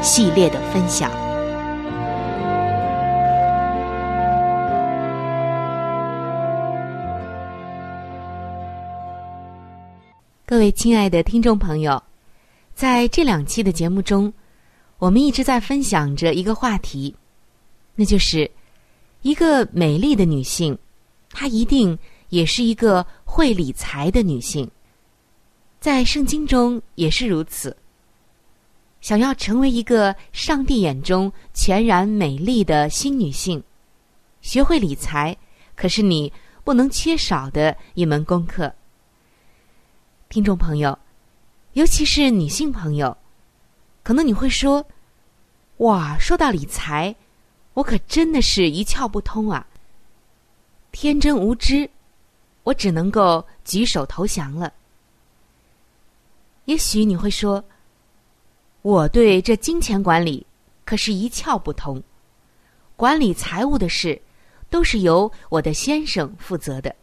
系列的分享。各位亲爱的听众朋友，在这两期的节目中，我们一直在分享着一个话题，那就是一个美丽的女性，她一定也是一个会理财的女性，在圣经中也是如此。想要成为一个上帝眼中全然美丽的新女性，学会理财可是你不能缺少的一门功课。听众朋友，尤其是女性朋友，可能你会说：“哇，说到理财，我可真的是一窍不通啊！天真无知，我只能够举手投降了。”也许你会说。我对这金钱管理可是一窍不通，管理财务的事都是由我的先生负责的。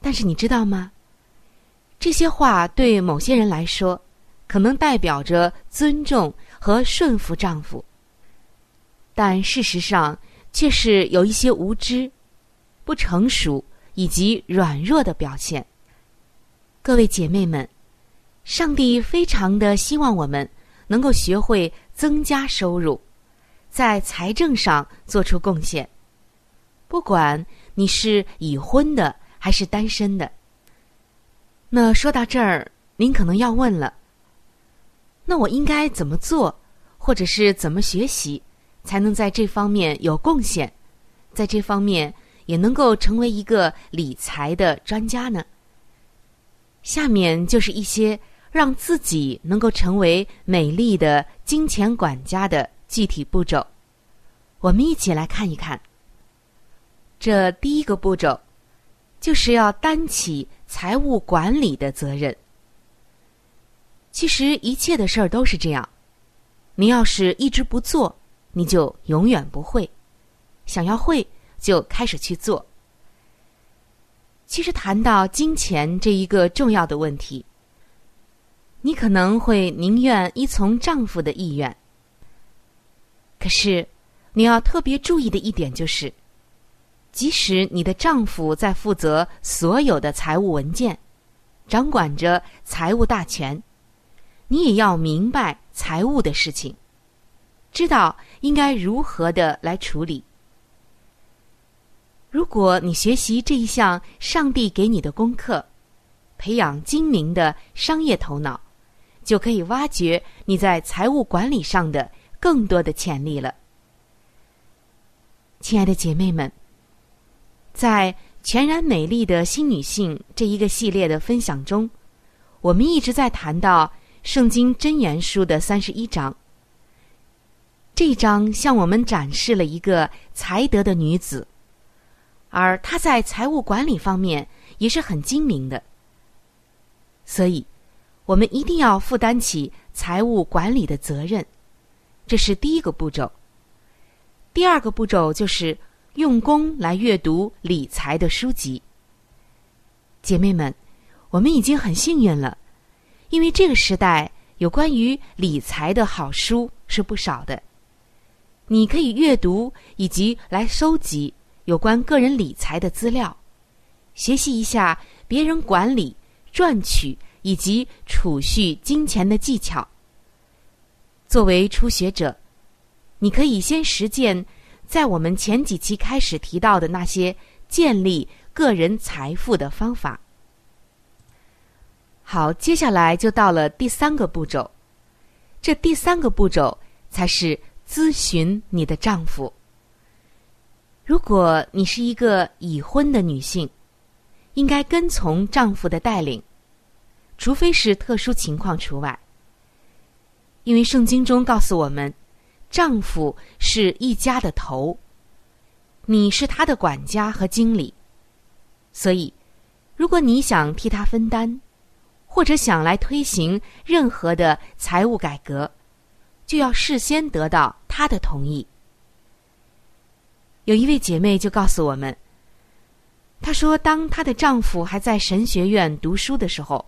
但是你知道吗？这些话对某些人来说，可能代表着尊重和顺服丈夫，但事实上却是有一些无知、不成熟以及软弱的表现。各位姐妹们。上帝非常的希望我们能够学会增加收入，在财政上做出贡献。不管你是已婚的还是单身的。那说到这儿，您可能要问了：那我应该怎么做，或者是怎么学习，才能在这方面有贡献，在这方面也能够成为一个理财的专家呢？下面就是一些。让自己能够成为美丽的金钱管家的具体步骤，我们一起来看一看。这第一个步骤，就是要担起财务管理的责任。其实一切的事儿都是这样，你要是一直不做，你就永远不会；想要会，就开始去做。其实谈到金钱这一个重要的问题，你可能会宁愿依从丈夫的意愿。可是，你要特别注意的一点就是，即使你的丈夫在负责所有的财务文件，掌管着财务大权，你也要明白财务的事情，知道应该如何的来处理。如果你学习这一项上帝给你的功课，培养精明的商业头脑，就可以挖掘你在财务管理上的更多的潜力了。亲爱的姐妹们，在全然美丽的新女性这一个系列的分享中，我们一直在谈到圣经真言书的三十一章。这一章向我们展示了一个才德的女子。而她在财务管理方面也是很精明的，所以，我们一定要负担起财务管理的责任，这是第一个步骤。第二个步骤就是用功来阅读理财的书籍。姐妹们，我们已经很幸运了，因为这个时代有关于理财的好书是不少的，你可以阅读以及来收集。有关个人理财的资料，学习一下别人管理、赚取以及储蓄金钱的技巧。作为初学者，你可以先实践在我们前几期开始提到的那些建立个人财富的方法。好，接下来就到了第三个步骤，这第三个步骤才是咨询你的丈夫。如果你是一个已婚的女性，应该跟从丈夫的带领，除非是特殊情况除外。因为圣经中告诉我们，丈夫是一家的头，你是他的管家和经理，所以，如果你想替他分担，或者想来推行任何的财务改革，就要事先得到他的同意。有一位姐妹就告诉我们，她说：“当她的丈夫还在神学院读书的时候，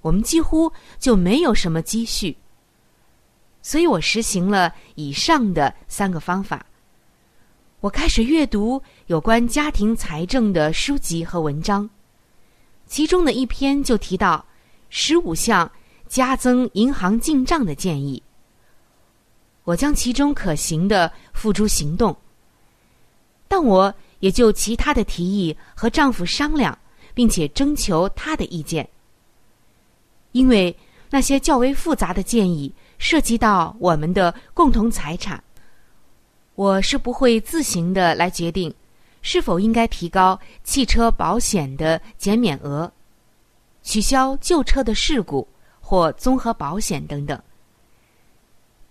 我们几乎就没有什么积蓄。所以我实行了以上的三个方法。我开始阅读有关家庭财政的书籍和文章，其中的一篇就提到十五项加增银行进账的建议。我将其中可行的付诸行动。”但我也就其他的提议和丈夫商量，并且征求他的意见。因为那些较为复杂的建议涉及到我们的共同财产，我是不会自行的来决定是否应该提高汽车保险的减免额、取消旧车的事故或综合保险等等。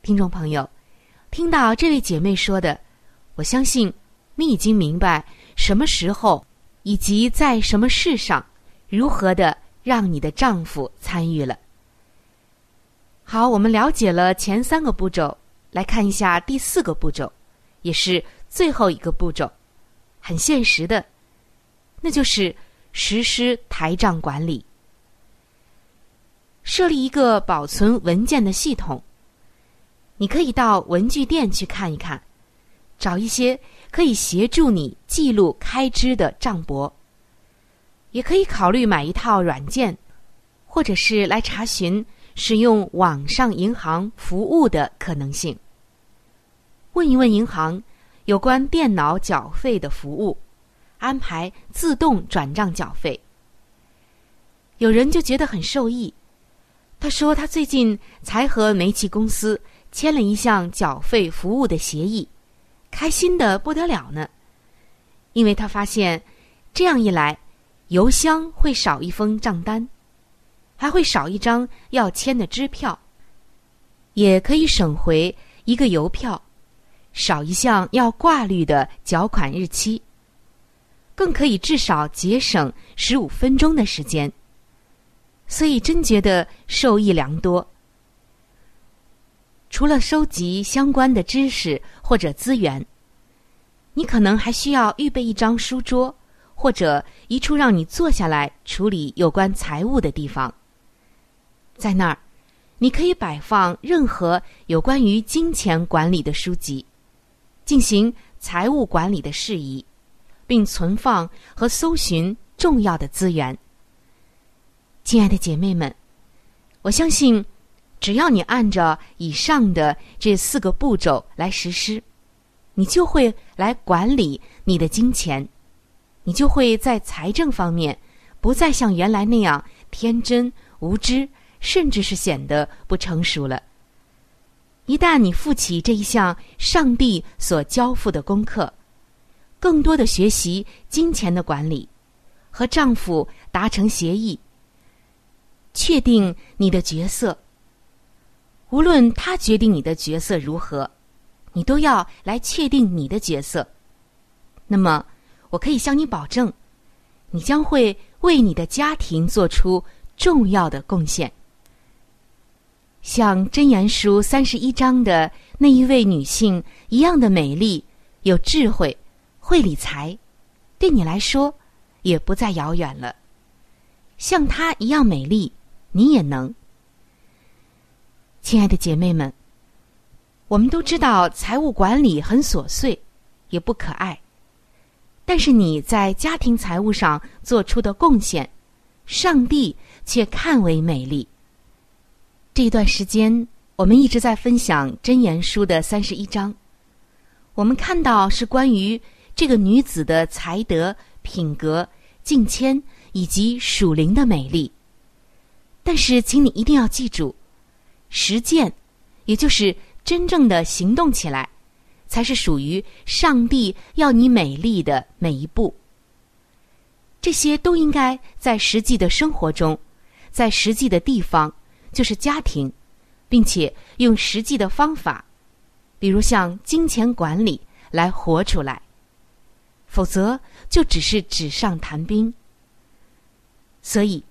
听众朋友，听到这位姐妹说的，我相信。你已经明白什么时候以及在什么事上如何的让你的丈夫参与了。好，我们了解了前三个步骤，来看一下第四个步骤，也是最后一个步骤，很现实的，那就是实施台账管理，设立一个保存文件的系统。你可以到文具店去看一看，找一些。可以协助你记录开支的账簿，也可以考虑买一套软件，或者是来查询使用网上银行服务的可能性。问一问银行有关电脑缴费的服务，安排自动转账缴费。有人就觉得很受益，他说他最近才和煤气公司签了一项缴费服务的协议。开心的不得了呢，因为他发现，这样一来，邮箱会少一封账单，还会少一张要签的支票，也可以省回一个邮票，少一项要挂绿的缴款日期，更可以至少节省十五分钟的时间，所以真觉得受益良多。除了收集相关的知识或者资源，你可能还需要预备一张书桌，或者一处让你坐下来处理有关财务的地方。在那儿，你可以摆放任何有关于金钱管理的书籍，进行财务管理的事宜，并存放和搜寻重要的资源。亲爱的姐妹们，我相信，只要你按照以上的这四个步骤来实施，你就会来管理你的金钱，你就会在财政方面不再像原来那样天真无知，甚至是显得不成熟了。一旦你负起这一项上帝所交付的功课，更多的学习金钱的管理，和丈夫达成协议。确定你的角色，无论他决定你的角色如何，你都要来确定你的角色。那么，我可以向你保证，你将会为你的家庭做出重要的贡献。像《箴言书》三十一章的那一位女性一样的美丽、有智慧、会理财，对你来说也不再遥远了。像她一样美丽。你也能，亲爱的姐妹们，我们都知道财务管理很琐碎，也不可爱，但是你在家庭财务上做出的贡献，上帝却看为美丽。这一段时间，我们一直在分享箴言书的三十一章，我们看到是关于这个女子的才德、品格、敬谦以及属灵的美丽。但是，请你一定要记住，实践，也就是真正的行动起来，才是属于上帝要你美丽的每一步。这些都应该在实际的生活中，在实际的地方，就是家庭，并且用实际的方法，比如像金钱管理来活出来，否则就只是纸上谈兵。所以。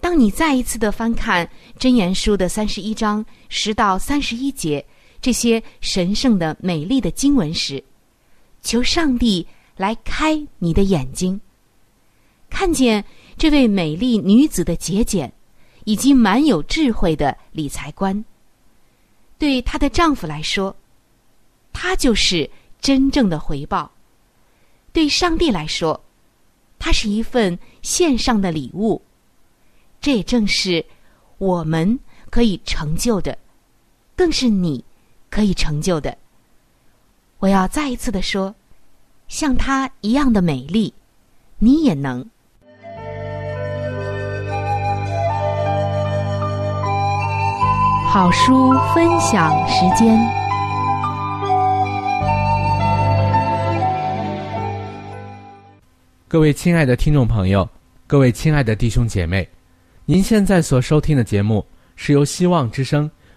当你再一次的翻看《真言书》的三十一章十到三十一节这些神圣的、美丽的经文时，求上帝来开你的眼睛，看见这位美丽女子的节俭，以及满有智慧的理财观。对她的丈夫来说，她就是真正的回报；对上帝来说，它是一份献上的礼物。这也正是我们可以成就的，更是你可以成就的。我要再一次的说，像她一样的美丽，你也能。好书分享时间，各位亲爱的听众朋友，各位亲爱的弟兄姐妹。您现在所收听的节目是由希望之声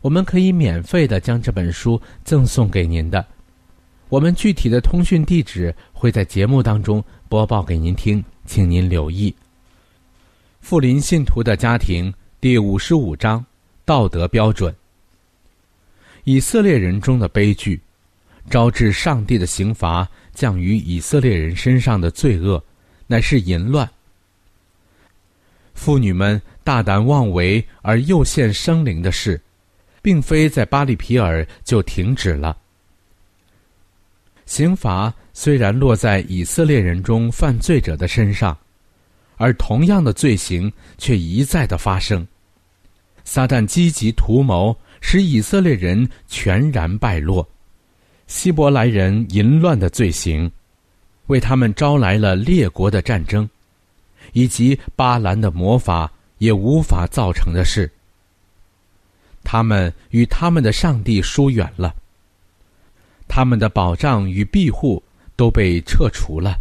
我们可以免费的将这本书赠送给您的。我们具体的通讯地址会在节目当中播报给您听，请您留意。富林信徒的家庭第五十五章道德标准。以色列人中的悲剧，招致上帝的刑罚降于以色列人身上的罪恶，乃是淫乱。妇女们大胆妄为而诱陷生灵的事，并非在巴利皮尔就停止了。刑罚虽然落在以色列人中犯罪者的身上，而同样的罪行却一再的发生。撒旦积极图谋，使以色列人全然败落。希伯来人淫乱的罪行，为他们招来了列国的战争，以及巴兰的魔法也无法造成的事。他们与他们的上帝疏远了。他们的保障与庇护都被撤除了，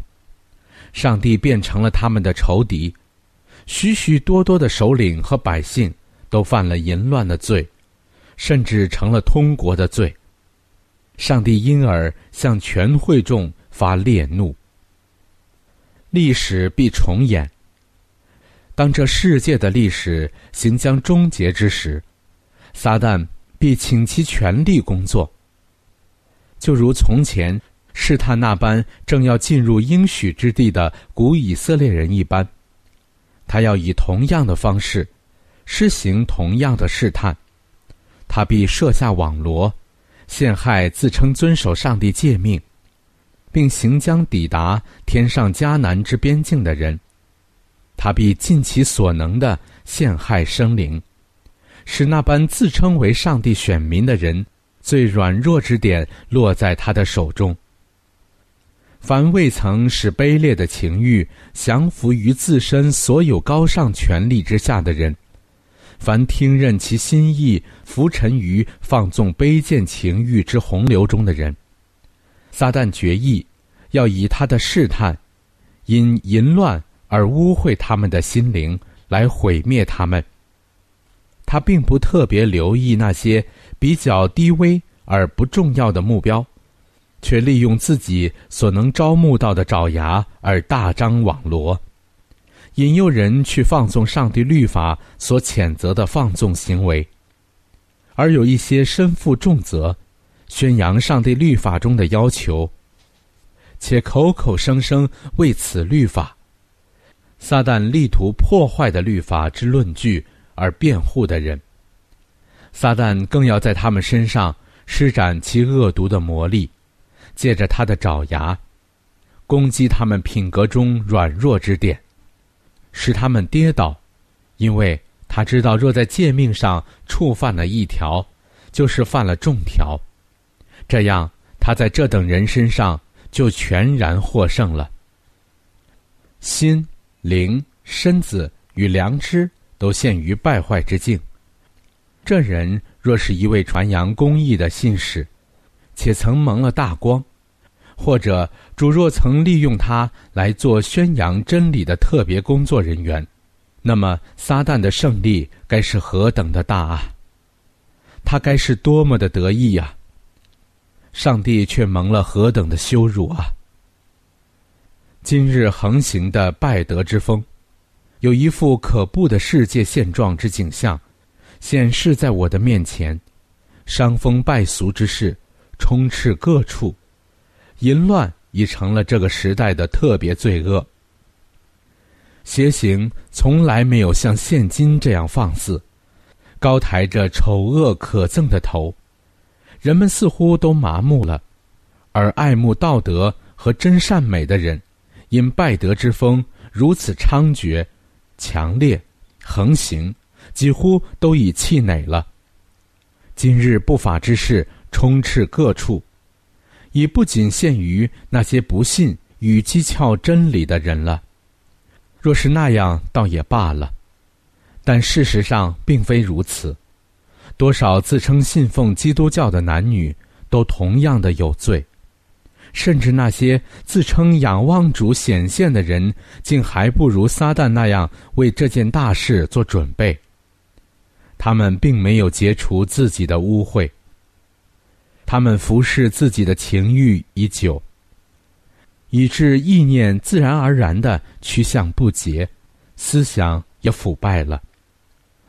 上帝变成了他们的仇敌，许许多多的首领和百姓都犯了淫乱的罪，甚至成了通国的罪。上帝因而向全会众发烈怒。历史必重演。当这世界的历史行将终结之时，撒旦必倾其全力工作。就如从前试探那般正要进入应许之地的古以色列人一般，他要以同样的方式施行同样的试探，他必设下网罗，陷害自称遵守上帝诫命，并行将抵达天上迦南之边境的人，他必尽其所能的陷害生灵，使那般自称为上帝选民的人。最软弱之点落在他的手中。凡未曾使卑劣的情欲降服于自身所有高尚权力之下的人，凡听任其心意浮沉于放纵卑贱情欲之洪流中的人，撒旦决意要以他的试探，因淫乱而污秽他们的心灵，来毁灭他们。他并不特别留意那些。比较低微而不重要的目标，却利用自己所能招募到的爪牙而大张网罗，引诱人去放纵上帝律法所谴责的放纵行为；而有一些身负重责，宣扬上帝律法中的要求，且口口声声为此律法，撒旦力图破坏的律法之论据而辩护的人。撒旦更要在他们身上施展其恶毒的魔力，借着他的爪牙，攻击他们品格中软弱之点，使他们跌倒，因为他知道若在诫命上触犯了一条，就是犯了众条，这样他在这等人身上就全然获胜了。心、灵、身子与良知都陷于败坏之境。这人若是一位传扬公义的信使，且曾蒙了大光，或者主若曾利用他来做宣扬真理的特别工作人员，那么撒旦的胜利该是何等的大啊！他该是多么的得意呀！上帝却蒙了何等的羞辱啊！今日横行的败德之风，有一副可怖的世界现状之景象。显示在我的面前，伤风败俗之事充斥各处，淫乱已成了这个时代的特别罪恶。邪行从来没有像现今这样放肆，高抬着丑恶可憎的头，人们似乎都麻木了，而爱慕道德和真善美的人，因败德之风如此猖獗、强烈、横行。几乎都已气馁了。今日不法之事充斥各处，已不仅限于那些不信与讥诮真理的人了。若是那样，倒也罢了。但事实上并非如此。多少自称信奉基督教的男女，都同样的有罪。甚至那些自称仰望主显现的人，竟还不如撒旦那样为这件大事做准备。他们并没有解除自己的污秽。他们服侍自己的情欲已久，以致意念自然而然的趋向不洁，思想也腐败了。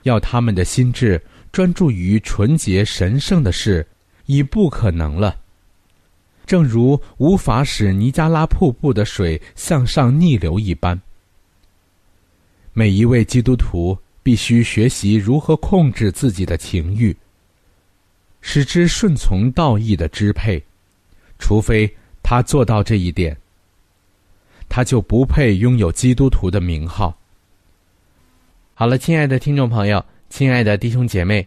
要他们的心智专注于纯洁神圣的事，已不可能了。正如无法使尼加拉瀑布的水向上逆流一般，每一位基督徒必须学习如何控制自己的情欲。使之顺从道义的支配，除非他做到这一点，他就不配拥有基督徒的名号。好了，亲爱的听众朋友，亲爱的弟兄姐妹，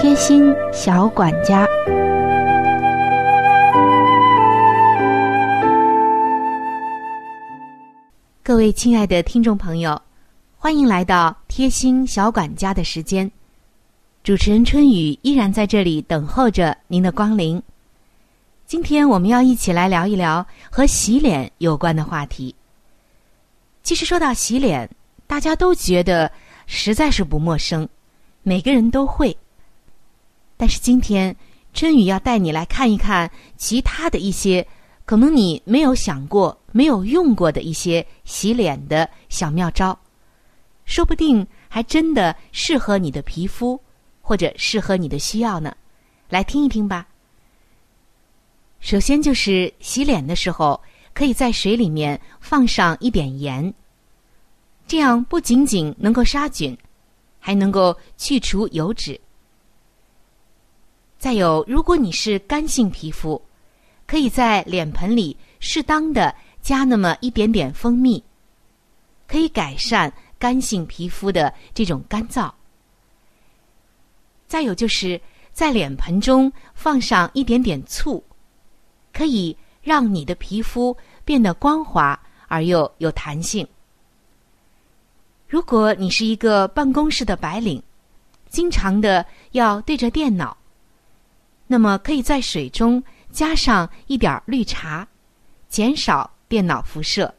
贴心小管家，各位亲爱的听众朋友，欢迎来到贴心小管家的时间。主持人春雨依然在这里等候着您的光临。今天我们要一起来聊一聊和洗脸有关的话题。其实说到洗脸，大家都觉得实在是不陌生，每个人都会。但是今天春雨要带你来看一看其他的一些可能你没有想过、没有用过的一些洗脸的小妙招，说不定还真的适合你的皮肤。或者适合你的需要呢，来听一听吧。首先就是洗脸的时候，可以在水里面放上一点盐，这样不仅仅能够杀菌，还能够去除油脂。再有，如果你是干性皮肤，可以在脸盆里适当的加那么一点点蜂蜜，可以改善干性皮肤的这种干燥。再有就是在脸盆中放上一点点醋，可以让你的皮肤变得光滑而又有弹性。如果你是一个办公室的白领，经常的要对着电脑，那么可以在水中加上一点绿茶，减少电脑辐射。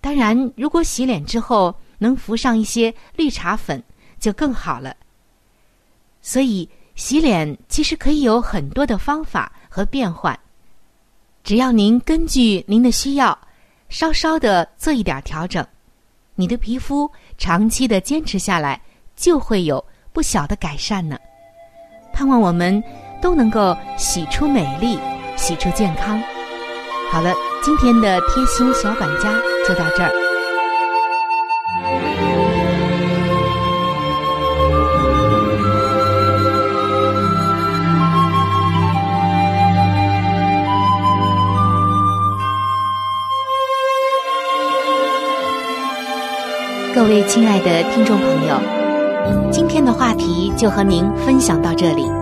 当然，如果洗脸之后能涂上一些绿茶粉，就更好了。所以，洗脸其实可以有很多的方法和变换，只要您根据您的需要，稍稍的做一点调整，你的皮肤长期的坚持下来，就会有不小的改善呢。盼望我们都能够洗出美丽，洗出健康。好了，今天的贴心小管家就到这儿。各位亲爱的听众朋友，今天的话题就和您分享到这里。